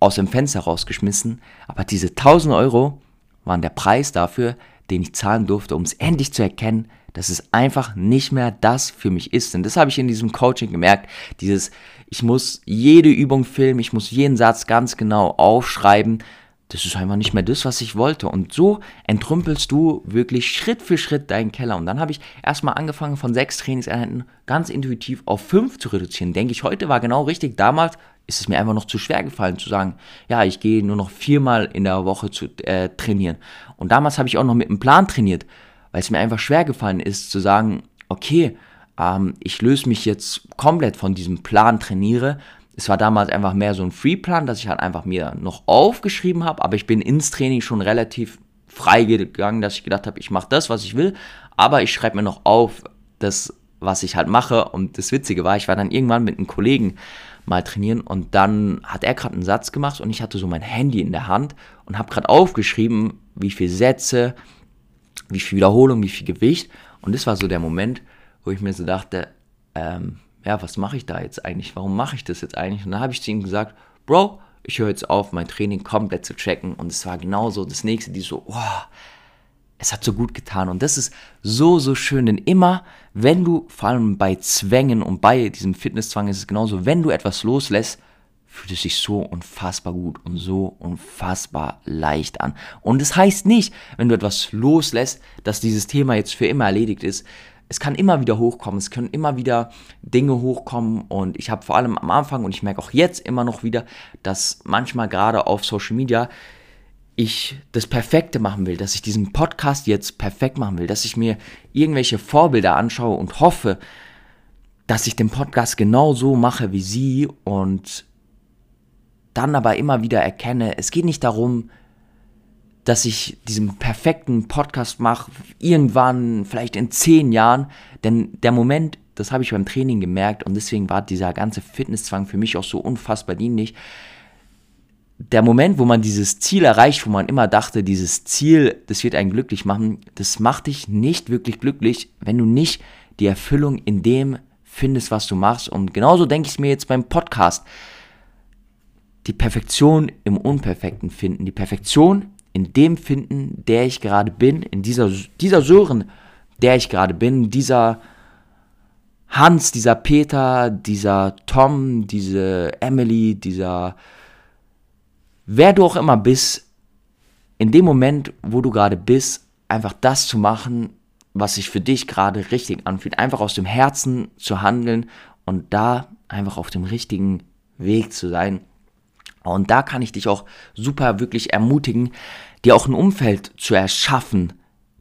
aus dem Fenster rausgeschmissen. Aber diese 1000 Euro waren der Preis dafür, den ich zahlen durfte, um es endlich zu erkennen, dass es einfach nicht mehr das für mich ist. Und das habe ich in diesem Coaching gemerkt. Dieses, ich muss jede Übung filmen, ich muss jeden Satz ganz genau aufschreiben, das ist einfach nicht mehr das, was ich wollte. Und so entrümpelst du wirklich Schritt für Schritt deinen Keller. Und dann habe ich erstmal angefangen von sechs Trainingseinheiten ganz intuitiv auf fünf zu reduzieren. Denke ich, heute war genau richtig. Damals ist es mir einfach noch zu schwer gefallen zu sagen, ja, ich gehe nur noch viermal in der Woche zu äh, trainieren. Und damals habe ich auch noch mit einem Plan trainiert, weil es mir einfach schwer gefallen ist zu sagen, okay, ähm, ich löse mich jetzt komplett von diesem Plan, trainiere, es war damals einfach mehr so ein Free-Plan, dass ich halt einfach mir noch aufgeschrieben habe, aber ich bin ins Training schon relativ frei gegangen, dass ich gedacht habe, ich mache das, was ich will, aber ich schreibe mir noch auf, das, was ich halt mache. Und das Witzige war, ich war dann irgendwann mit einem Kollegen mal trainieren und dann hat er gerade einen Satz gemacht und ich hatte so mein Handy in der Hand und habe gerade aufgeschrieben, wie viele Sätze, wie viel Wiederholung, wie viel Gewicht. Und das war so der Moment, wo ich mir so dachte, ähm, ja, was mache ich da jetzt eigentlich? Warum mache ich das jetzt eigentlich? Und dann habe ich zu ihm gesagt, Bro, ich höre jetzt auf, mein Training komplett zu checken. Und es war genauso das nächste, die so, wow, es hat so gut getan. Und das ist so, so schön. Denn immer, wenn du, vor allem bei Zwängen und bei diesem Fitnesszwang ist es genauso, wenn du etwas loslässt, fühlt es sich so unfassbar gut und so unfassbar leicht an. Und es das heißt nicht, wenn du etwas loslässt, dass dieses Thema jetzt für immer erledigt ist es kann immer wieder hochkommen, es können immer wieder Dinge hochkommen und ich habe vor allem am Anfang und ich merke auch jetzt immer noch wieder, dass manchmal gerade auf Social Media ich das Perfekte machen will, dass ich diesen Podcast jetzt perfekt machen will, dass ich mir irgendwelche Vorbilder anschaue und hoffe, dass ich den Podcast genau so mache wie sie und dann aber immer wieder erkenne, es geht nicht darum, dass ich diesen perfekten Podcast mache, irgendwann, vielleicht in zehn Jahren. Denn der Moment, das habe ich beim Training gemerkt und deswegen war dieser ganze Fitnesszwang für mich auch so unfassbar dienlich. Der Moment, wo man dieses Ziel erreicht, wo man immer dachte, dieses Ziel, das wird einen glücklich machen, das macht dich nicht wirklich glücklich, wenn du nicht die Erfüllung in dem findest, was du machst. Und genauso denke ich es mir jetzt beim Podcast. Die Perfektion im Unperfekten finden. Die Perfektion in dem finden, der ich gerade bin, in dieser, dieser Sören, der ich gerade bin, dieser Hans, dieser Peter, dieser Tom, diese Emily, dieser wer du auch immer bist, in dem Moment, wo du gerade bist, einfach das zu machen, was sich für dich gerade richtig anfühlt, einfach aus dem Herzen zu handeln und da einfach auf dem richtigen Weg zu sein. Und da kann ich dich auch super wirklich ermutigen, dir auch ein Umfeld zu erschaffen,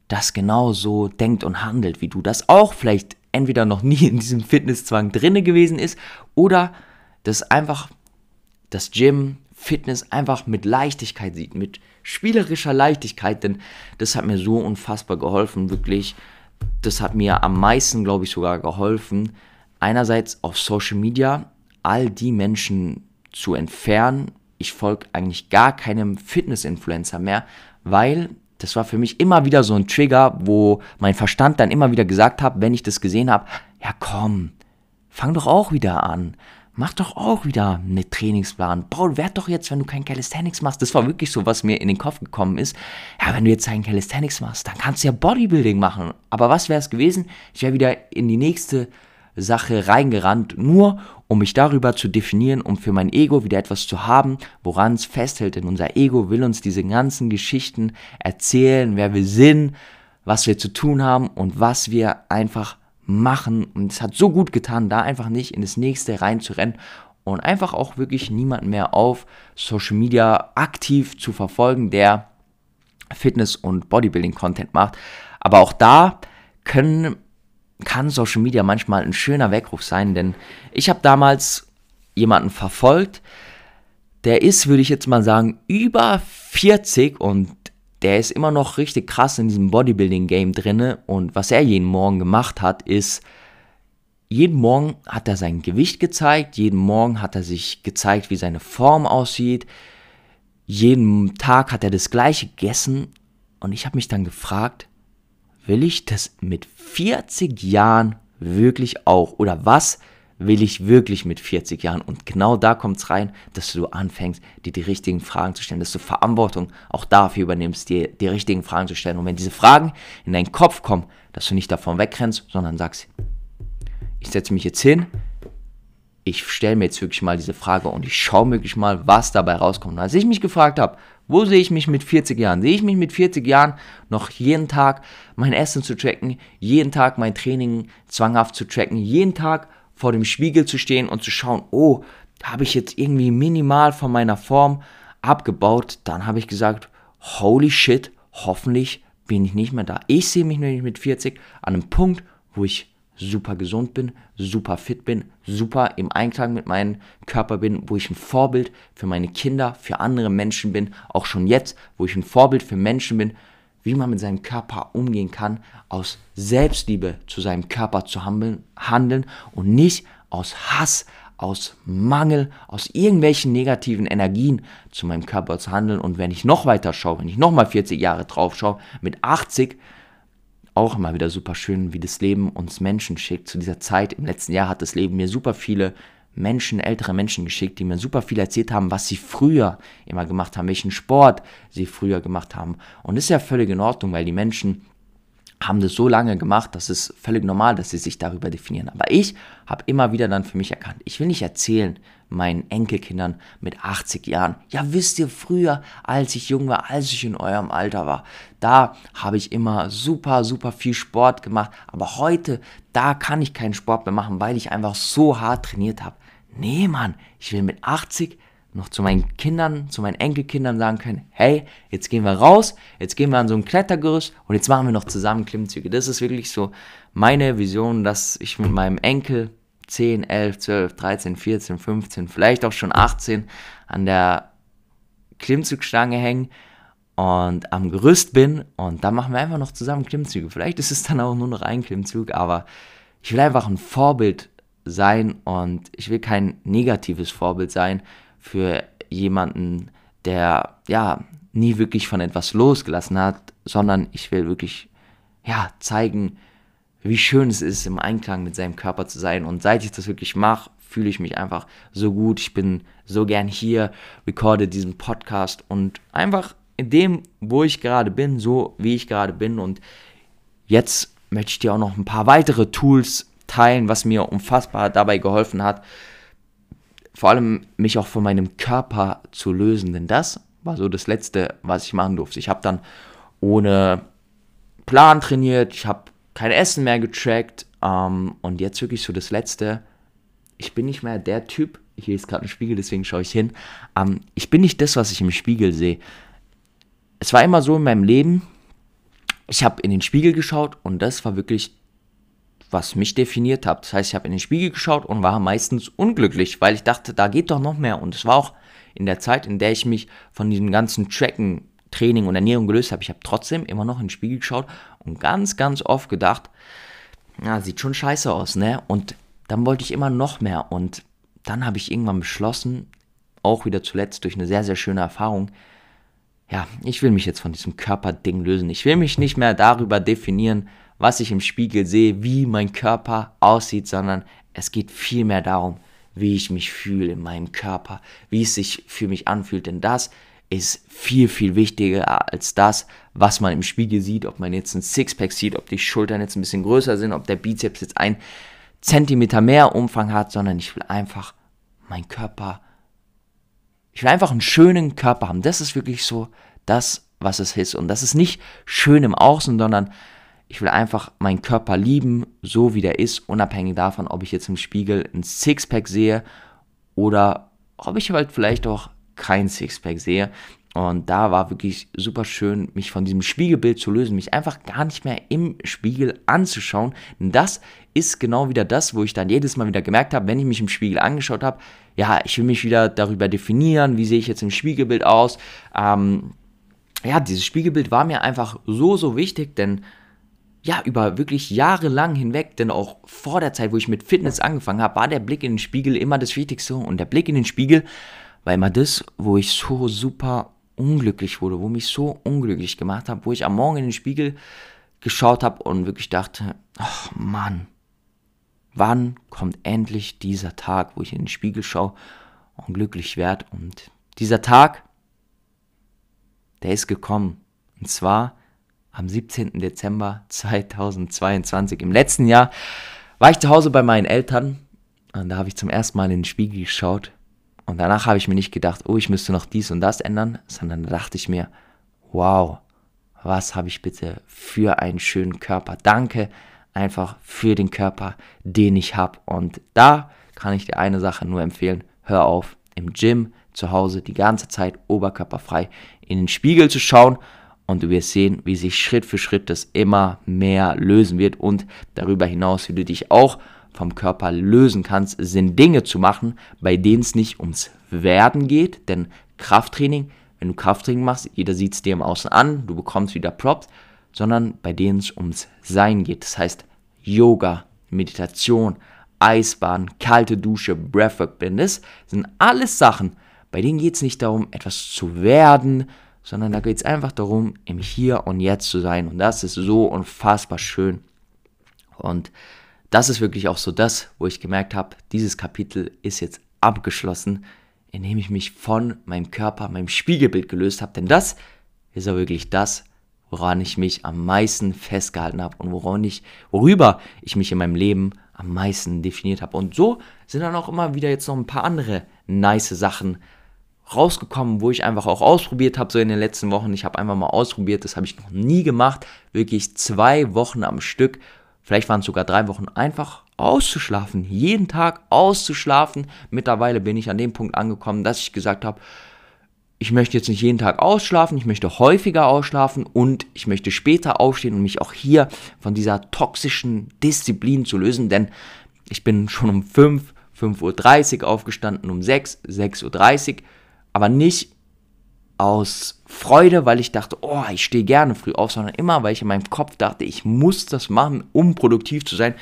das genau so denkt und handelt wie du, das auch vielleicht entweder noch nie in diesem Fitnesszwang drinne gewesen ist oder das einfach das Gym, Fitness einfach mit Leichtigkeit sieht, mit spielerischer Leichtigkeit, denn das hat mir so unfassbar geholfen, wirklich. Das hat mir am meisten, glaube ich, sogar geholfen, einerseits auf Social Media all die Menschen zu entfernen, ich folge eigentlich gar keinem Fitness-Influencer mehr, weil das war für mich immer wieder so ein Trigger, wo mein Verstand dann immer wieder gesagt hat, wenn ich das gesehen habe, ja komm, fang doch auch wieder an. Mach doch auch wieder einen Trainingsplan. Paul, werd doch jetzt, wenn du kein Calisthenics machst. Das war wirklich so, was mir in den Kopf gekommen ist. Ja, wenn du jetzt kein Calisthenics machst, dann kannst du ja Bodybuilding machen. Aber was wäre es gewesen? Ich wäre wieder in die nächste Sache reingerannt, nur um mich darüber zu definieren, um für mein Ego wieder etwas zu haben, woran es festhält. Denn unser Ego will uns diese ganzen Geschichten erzählen, wer wir sind, was wir zu tun haben und was wir einfach machen. Und es hat so gut getan, da einfach nicht in das nächste reinzurennen und einfach auch wirklich niemanden mehr auf Social Media aktiv zu verfolgen, der Fitness- und Bodybuilding-Content macht. Aber auch da können kann Social Media manchmal ein schöner Weckruf sein, denn ich habe damals jemanden verfolgt, der ist, würde ich jetzt mal sagen, über 40 und der ist immer noch richtig krass in diesem Bodybuilding-Game drinne. Und was er jeden Morgen gemacht hat, ist, jeden Morgen hat er sein Gewicht gezeigt, jeden Morgen hat er sich gezeigt, wie seine Form aussieht, jeden Tag hat er das gleiche gegessen. Und ich habe mich dann gefragt, will ich das mit 40 Jahren wirklich auch? Oder was will ich wirklich mit 40 Jahren? Und genau da kommt es rein, dass du anfängst, dir die richtigen Fragen zu stellen, dass du Verantwortung auch dafür übernimmst, dir die richtigen Fragen zu stellen. Und wenn diese Fragen in deinen Kopf kommen, dass du nicht davon wegrennst, sondern sagst, ich setze mich jetzt hin, ich stelle mir jetzt wirklich mal diese Frage und ich schaue wirklich mal, was dabei rauskommt. Und als ich mich gefragt habe, wo sehe ich mich mit 40 Jahren? Sehe ich mich mit 40 Jahren noch jeden Tag mein Essen zu tracken, jeden Tag mein Training zwanghaft zu tracken, jeden Tag vor dem Spiegel zu stehen und zu schauen, oh, habe ich jetzt irgendwie minimal von meiner Form abgebaut? Dann habe ich gesagt, holy shit, hoffentlich bin ich nicht mehr da. Ich sehe mich nämlich mit 40 an einem Punkt, wo ich super gesund bin, super fit bin, super im Einklang mit meinem Körper bin, wo ich ein Vorbild für meine Kinder, für andere Menschen bin, auch schon jetzt, wo ich ein Vorbild für Menschen bin, wie man mit seinem Körper umgehen kann, aus Selbstliebe zu seinem Körper zu handeln und nicht aus Hass, aus Mangel, aus irgendwelchen negativen Energien zu meinem Körper zu handeln. Und wenn ich noch weiter schaue, wenn ich noch mal 40 Jahre drauf schaue, mit 80, auch immer wieder super schön, wie das Leben uns Menschen schickt. Zu dieser Zeit im letzten Jahr hat das Leben mir super viele Menschen, ältere Menschen geschickt, die mir super viel erzählt haben, was sie früher immer gemacht haben, welchen Sport sie früher gemacht haben. Und das ist ja völlig in Ordnung, weil die Menschen haben das so lange gemacht, dass es völlig normal, dass sie sich darüber definieren. Aber ich habe immer wieder dann für mich erkannt, ich will nicht erzählen meinen Enkelkindern mit 80 Jahren, ja wisst ihr früher, als ich jung war, als ich in eurem Alter war, da habe ich immer super, super viel Sport gemacht, aber heute, da kann ich keinen Sport mehr machen, weil ich einfach so hart trainiert habe. Nee, Mann, ich will mit 80 noch zu meinen Kindern, zu meinen Enkelkindern sagen können, hey, jetzt gehen wir raus, jetzt gehen wir an so ein Klettergerüst und jetzt machen wir noch zusammen Klimmzüge. Das ist wirklich so meine Vision, dass ich mit meinem Enkel 10, 11, 12, 13, 14, 15, vielleicht auch schon 18 an der Klimmzugstange hängen und am Gerüst bin und dann machen wir einfach noch zusammen Klimmzüge. Vielleicht ist es dann auch nur noch ein Klimmzug, aber ich will einfach ein Vorbild sein und ich will kein negatives Vorbild sein für jemanden, der ja nie wirklich von etwas losgelassen hat, sondern ich will wirklich ja zeigen, wie schön es ist, im Einklang mit seinem Körper zu sein. Und seit ich das wirklich mache, fühle ich mich einfach so gut. Ich bin so gern hier, recorde diesen Podcast und einfach in dem, wo ich gerade bin, so wie ich gerade bin. Und jetzt möchte ich dir auch noch ein paar weitere Tools teilen, was mir unfassbar dabei geholfen hat, vor allem mich auch von meinem Körper zu lösen, denn das war so das Letzte, was ich machen durfte. Ich habe dann ohne Plan trainiert, ich habe kein Essen mehr getrackt ähm, und jetzt wirklich so das Letzte. Ich bin nicht mehr der Typ, hier ist gerade ein Spiegel, deswegen schaue ich hin. Ähm, ich bin nicht das, was ich im Spiegel sehe. Es war immer so in meinem Leben, ich habe in den Spiegel geschaut und das war wirklich was mich definiert hat. Das heißt, ich habe in den Spiegel geschaut und war meistens unglücklich, weil ich dachte, da geht doch noch mehr. Und es war auch in der Zeit, in der ich mich von diesem ganzen Tracken, Training und Ernährung gelöst habe. Ich habe trotzdem immer noch in den Spiegel geschaut und ganz, ganz oft gedacht, na, sieht schon scheiße aus, ne? Und dann wollte ich immer noch mehr. Und dann habe ich irgendwann beschlossen, auch wieder zuletzt durch eine sehr, sehr schöne Erfahrung. Ja, ich will mich jetzt von diesem Körperding lösen. Ich will mich nicht mehr darüber definieren, was ich im Spiegel sehe, wie mein Körper aussieht, sondern es geht vielmehr darum, wie ich mich fühle in meinem Körper, wie es sich für mich anfühlt. Denn das ist viel, viel wichtiger als das, was man im Spiegel sieht, ob man jetzt ein Sixpack sieht, ob die Schultern jetzt ein bisschen größer sind, ob der Bizeps jetzt ein Zentimeter mehr Umfang hat, sondern ich will einfach meinen Körper, ich will einfach einen schönen Körper haben. Das ist wirklich so das, was es ist. Und das ist nicht schön im Außen, sondern ich will einfach meinen Körper lieben, so wie der ist, unabhängig davon, ob ich jetzt im Spiegel ein Sixpack sehe oder ob ich halt vielleicht auch kein Sixpack sehe. Und da war wirklich super schön, mich von diesem Spiegelbild zu lösen, mich einfach gar nicht mehr im Spiegel anzuschauen. Das ist genau wieder das, wo ich dann jedes Mal wieder gemerkt habe, wenn ich mich im Spiegel angeschaut habe, ja, ich will mich wieder darüber definieren, wie sehe ich jetzt im Spiegelbild aus. Ähm, ja, dieses Spiegelbild war mir einfach so, so wichtig, denn ja, über wirklich jahrelang hinweg, denn auch vor der Zeit, wo ich mit Fitness angefangen habe, war der Blick in den Spiegel immer das Wichtigste. Und der Blick in den Spiegel war immer das, wo ich so super unglücklich wurde, wo mich so unglücklich gemacht habe, wo ich am Morgen in den Spiegel geschaut habe und wirklich dachte, ach Mann, wann kommt endlich dieser Tag, wo ich in den Spiegel schaue und glücklich werde. Und dieser Tag, der ist gekommen. Und zwar am 17. Dezember 2022. Im letzten Jahr war ich zu Hause bei meinen Eltern und da habe ich zum ersten Mal in den Spiegel geschaut und danach habe ich mir nicht gedacht, oh, ich müsste noch dies und das ändern, sondern da dachte ich mir, wow, was habe ich bitte für einen schönen Körper. Danke einfach für den Körper, den ich habe. Und da kann ich dir eine Sache nur empfehlen, hör auf, im Gym zu Hause die ganze Zeit oberkörperfrei in den Spiegel zu schauen und du wirst sehen, wie sich Schritt für Schritt das immer mehr lösen wird und darüber hinaus, wie du dich auch vom Körper lösen kannst, sind Dinge zu machen, bei denen es nicht ums Werden geht, denn Krafttraining, wenn du Krafttraining machst, jeder sieht es dir im Außen an, du bekommst wieder Props, sondern bei denen es ums Sein geht. Das heißt Yoga, Meditation, Eisbahn, kalte Dusche, Breathwork, das sind alles Sachen, bei denen geht es nicht darum, etwas zu werden, sondern da geht es einfach darum, im Hier und Jetzt zu sein. Und das ist so unfassbar schön. Und das ist wirklich auch so das, wo ich gemerkt habe, dieses Kapitel ist jetzt abgeschlossen, indem ich mich von meinem Körper, meinem Spiegelbild gelöst habe. Denn das ist ja wirklich das, woran ich mich am meisten festgehalten habe und woran ich, worüber ich mich in meinem Leben am meisten definiert habe. Und so sind dann auch immer wieder jetzt noch ein paar andere nice Sachen rausgekommen, wo ich einfach auch ausprobiert habe, so in den letzten Wochen. Ich habe einfach mal ausprobiert, das habe ich noch nie gemacht. Wirklich zwei Wochen am Stück vielleicht waren es sogar drei Wochen, einfach auszuschlafen, jeden Tag auszuschlafen. Mittlerweile bin ich an dem Punkt angekommen, dass ich gesagt habe, ich möchte jetzt nicht jeden Tag ausschlafen, ich möchte häufiger ausschlafen und ich möchte später aufstehen und mich auch hier von dieser toxischen Disziplin zu lösen, denn ich bin schon um 5, 5.30 Uhr aufgestanden, um 6, 6.30 Uhr, aber nicht aus Freude, weil ich dachte, oh, ich stehe gerne früh auf, sondern immer, weil ich in meinem Kopf dachte, ich muss das machen, um produktiv zu sein.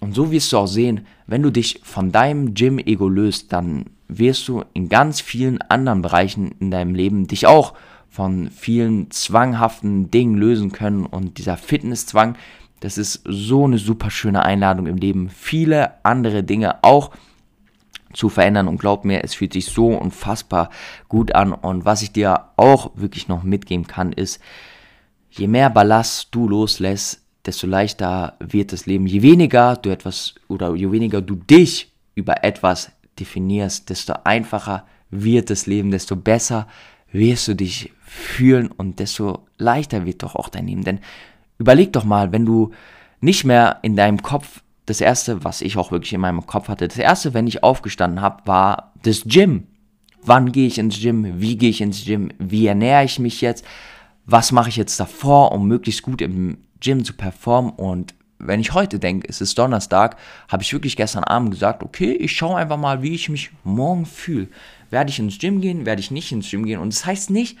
Und so wirst du auch sehen, wenn du dich von deinem Gym-Ego löst, dann wirst du in ganz vielen anderen Bereichen in deinem Leben dich auch von vielen zwanghaften Dingen lösen können. Und dieser Fitnesszwang, das ist so eine super schöne Einladung im Leben, viele andere Dinge auch zu verändern und glaub mir, es fühlt sich so unfassbar gut an und was ich dir auch wirklich noch mitgeben kann ist, je mehr Ballast du loslässt, desto leichter wird das Leben. Je weniger du etwas oder je weniger du dich über etwas definierst, desto einfacher wird das Leben, desto besser wirst du dich fühlen und desto leichter wird doch auch dein Leben. Denn überleg doch mal, wenn du nicht mehr in deinem Kopf das erste, was ich auch wirklich in meinem Kopf hatte, das erste, wenn ich aufgestanden habe, war das Gym. Wann gehe ich ins Gym? Wie gehe ich ins Gym? Wie ernähre ich mich jetzt? Was mache ich jetzt davor, um möglichst gut im Gym zu performen? Und wenn ich heute denke, es ist Donnerstag, habe ich wirklich gestern Abend gesagt, okay, ich schaue einfach mal, wie ich mich morgen fühle. Werde ich ins Gym gehen? Werde ich nicht ins Gym gehen? Und das heißt nicht,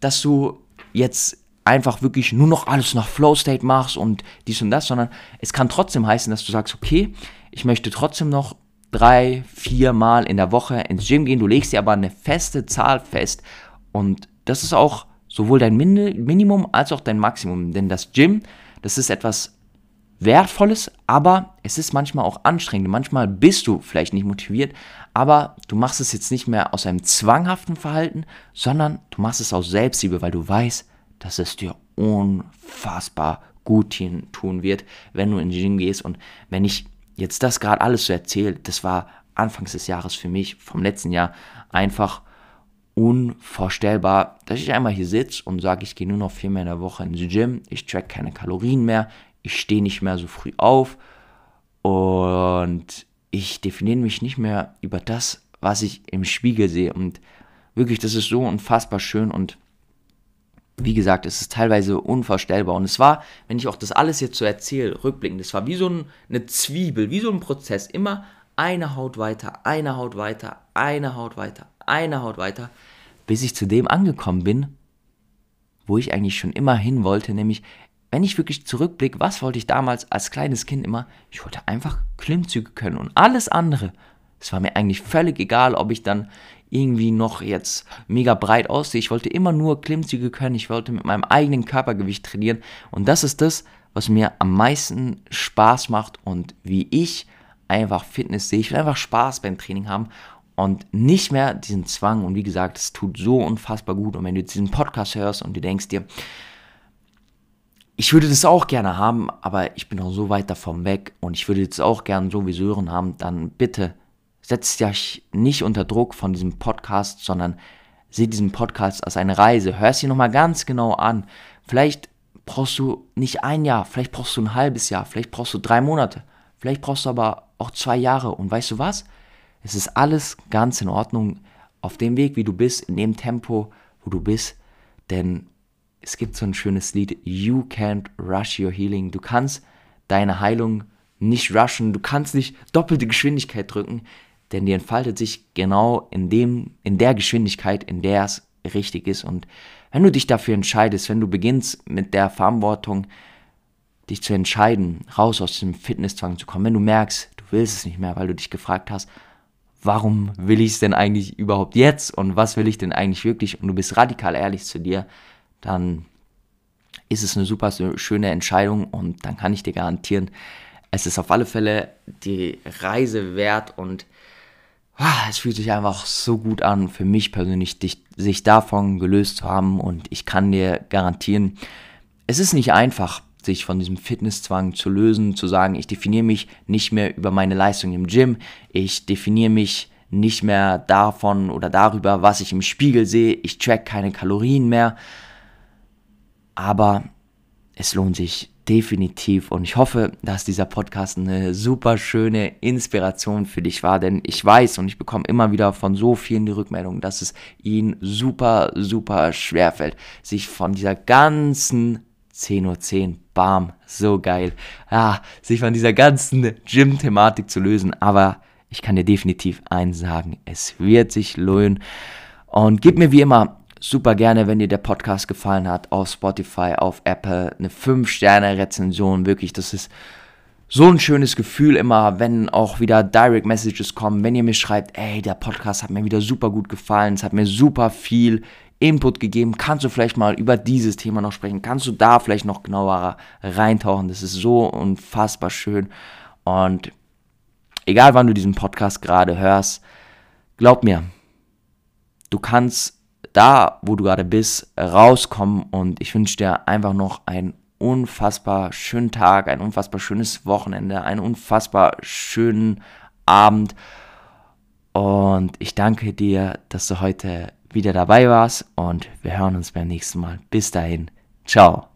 dass du jetzt einfach wirklich nur noch alles nach Flow State machst und dies und das, sondern es kann trotzdem heißen, dass du sagst, okay, ich möchte trotzdem noch drei, vier Mal in der Woche ins Gym gehen. Du legst dir aber eine feste Zahl fest. Und das ist auch sowohl dein Minimum als auch dein Maximum. Denn das Gym, das ist etwas Wertvolles, aber es ist manchmal auch anstrengend. Manchmal bist du vielleicht nicht motiviert, aber du machst es jetzt nicht mehr aus einem zwanghaften Verhalten, sondern du machst es aus Selbstliebe, weil du weißt, dass es dir unfassbar gut tun wird, wenn du in den Gym gehst. Und wenn ich jetzt das gerade alles so erzähle, das war anfangs des Jahres für mich, vom letzten Jahr, einfach unvorstellbar, dass ich einmal hier sitze und sage, ich gehe nur noch viermal in der Woche ins Gym, ich track keine Kalorien mehr, ich stehe nicht mehr so früh auf und ich definiere mich nicht mehr über das, was ich im Spiegel sehe. Und wirklich, das ist so unfassbar schön und wie gesagt, es ist teilweise unvorstellbar. Und es war, wenn ich auch das alles jetzt so erzähle, rückblickend, das war wie so ein, eine Zwiebel, wie so ein Prozess. Immer eine Haut weiter, eine Haut weiter, eine Haut weiter, eine Haut weiter, bis ich zu dem angekommen bin, wo ich eigentlich schon immer hin wollte, nämlich wenn ich wirklich zurückblicke, was wollte ich damals als kleines Kind immer? Ich wollte einfach Klimmzüge können und alles andere. Es war mir eigentlich völlig egal, ob ich dann irgendwie noch jetzt mega breit aussehe. Ich wollte immer nur Klimmzüge können. Ich wollte mit meinem eigenen Körpergewicht trainieren. Und das ist das, was mir am meisten Spaß macht und wie ich einfach Fitness sehe. Ich will einfach Spaß beim Training haben und nicht mehr diesen Zwang. Und wie gesagt, es tut so unfassbar gut. Und wenn du diesen Podcast hörst und du denkst dir, ich würde das auch gerne haben, aber ich bin noch so weit davon weg und ich würde das auch gerne so wie Sören haben, dann bitte setzt dich nicht unter Druck von diesem Podcast, sondern sieh diesen Podcast als eine Reise. Hör es dir nochmal ganz genau an. Vielleicht brauchst du nicht ein Jahr, vielleicht brauchst du ein halbes Jahr, vielleicht brauchst du drei Monate, vielleicht brauchst du aber auch zwei Jahre. Und weißt du was? Es ist alles ganz in Ordnung auf dem Weg, wie du bist, in dem Tempo, wo du bist. Denn es gibt so ein schönes Lied, You can't rush your healing. Du kannst deine Heilung nicht rushen, du kannst nicht doppelte Geschwindigkeit drücken, denn die entfaltet sich genau in dem, in der Geschwindigkeit, in der es richtig ist. Und wenn du dich dafür entscheidest, wenn du beginnst mit der Verantwortung, dich zu entscheiden, raus aus dem Fitnesszwang zu kommen, wenn du merkst, du willst es nicht mehr, weil du dich gefragt hast, warum will ich es denn eigentlich überhaupt jetzt und was will ich denn eigentlich wirklich und du bist radikal ehrlich zu dir, dann ist es eine super schöne Entscheidung und dann kann ich dir garantieren, es ist auf alle Fälle die Reise wert und es fühlt sich einfach so gut an für mich persönlich, dich, sich davon gelöst zu haben und ich kann dir garantieren, es ist nicht einfach, sich von diesem Fitnesszwang zu lösen, zu sagen, ich definiere mich nicht mehr über meine Leistung im Gym, ich definiere mich nicht mehr davon oder darüber, was ich im Spiegel sehe, ich track keine Kalorien mehr, aber es lohnt sich definitiv. Und ich hoffe, dass dieser Podcast eine super schöne Inspiration für dich war, denn ich weiß und ich bekomme immer wieder von so vielen die Rückmeldung, dass es ihnen super, super schwer fällt, sich von dieser ganzen 10.10 Uhr 10, bam, so geil, ja, sich von dieser ganzen Gym-Thematik zu lösen, aber ich kann dir definitiv eins sagen, es wird sich lohnen. Und gib mir wie immer super gerne, wenn dir der Podcast gefallen hat, auf Spotify, auf Apple, eine 5-Sterne-Rezension. Wirklich, das ist so ein schönes Gefühl immer, wenn auch wieder Direct Messages kommen, wenn ihr mir schreibt, ey, der Podcast hat mir wieder super gut gefallen, es hat mir super viel Input gegeben, kannst du vielleicht mal über dieses Thema noch sprechen, kannst du da vielleicht noch genauer reintauchen, das ist so unfassbar schön und egal wann du diesen Podcast gerade hörst, glaub mir, du kannst da, wo du gerade bist, rauskommen. Und ich wünsche dir einfach noch einen unfassbar schönen Tag, ein unfassbar schönes Wochenende, einen unfassbar schönen Abend. Und ich danke dir, dass du heute wieder dabei warst. Und wir hören uns beim nächsten Mal. Bis dahin. Ciao.